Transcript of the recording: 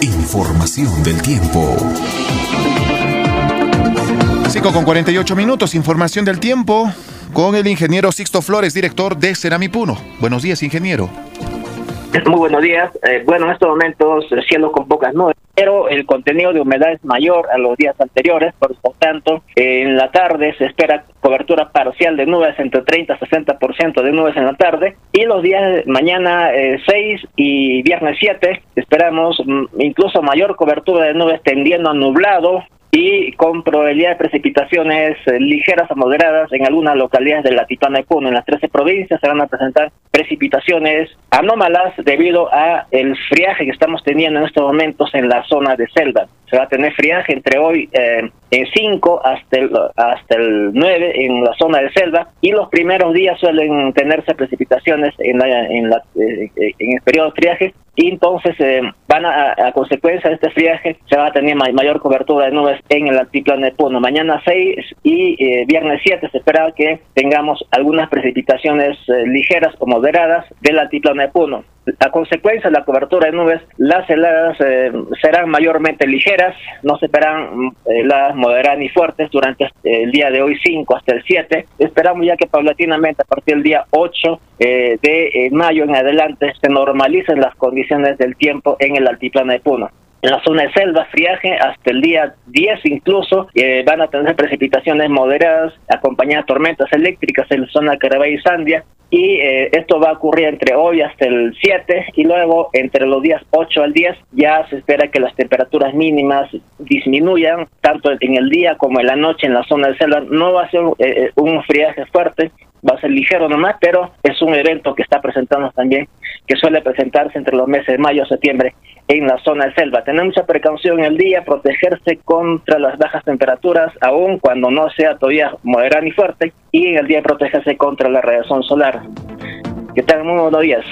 Información del tiempo. 5 con 48 minutos, información del tiempo con el ingeniero Sixto Flores, director de Ceramipuno. Buenos días, ingeniero. Muy buenos días. Eh, bueno, en estos momentos cielo con pocas nubes, pero el contenido de humedad es mayor a los días anteriores, por lo tanto, en la tarde se espera cobertura parcial de nubes entre 30 y 60% de nubes en la tarde, y los días mañana 6 eh, y viernes 7 esperamos mm, incluso mayor cobertura de nubes tendiendo a nublado y con probabilidad de precipitaciones eh, ligeras a moderadas en algunas localidades de la Titana y Puno. En las 13 provincias se van a presentar precipitaciones anómalas debido a el friaje que estamos teniendo en estos momentos en la zona de selva. Se va a tener friaje entre hoy eh, 5 hasta el, hasta el 9 en la zona de selva y los primeros días suelen tenerse precipitaciones en, la, en, la, eh, en el periodo de friaje y entonces eh, van a, consecuencia de este friaje se va a tener mayor cobertura de nubes en el altiplano de Puno. Mañana 6 y eh, viernes 7 se espera que tengamos algunas precipitaciones ligeras o moderadas del altiplano de Puno. A consecuencia de la cobertura de nubes, las heladas eh, serán mayormente ligeras, no se esperan heladas moderadas ni fuertes durante el día de hoy 5 hasta el 7. Esperamos ya que paulatinamente a partir del día 8 de mayo en adelante se normalicen las condiciones del tiempo en el altiplano de Puno en la zona de selva, friaje, hasta el día 10 incluso, eh, van a tener precipitaciones moderadas acompañadas de tormentas eléctricas en la zona de Carabay y Sandia, y eh, esto va a ocurrir entre hoy hasta el 7 y luego entre los días 8 al 10 ya se espera que las temperaturas mínimas disminuyan tanto en el día como en la noche en la zona de selva. No va a ser eh, un friaje fuerte, va a ser ligero nomás, pero es un evento que está presentando también, que suele presentarse entre los meses de mayo y septiembre en la zona de selva. Tener mucha precaución el día, protegerse contra las bajas temperaturas, aun cuando no sea todavía moderada ni fuerte, y en el día protegerse contra la radiación solar. Que tengan muy buenos días.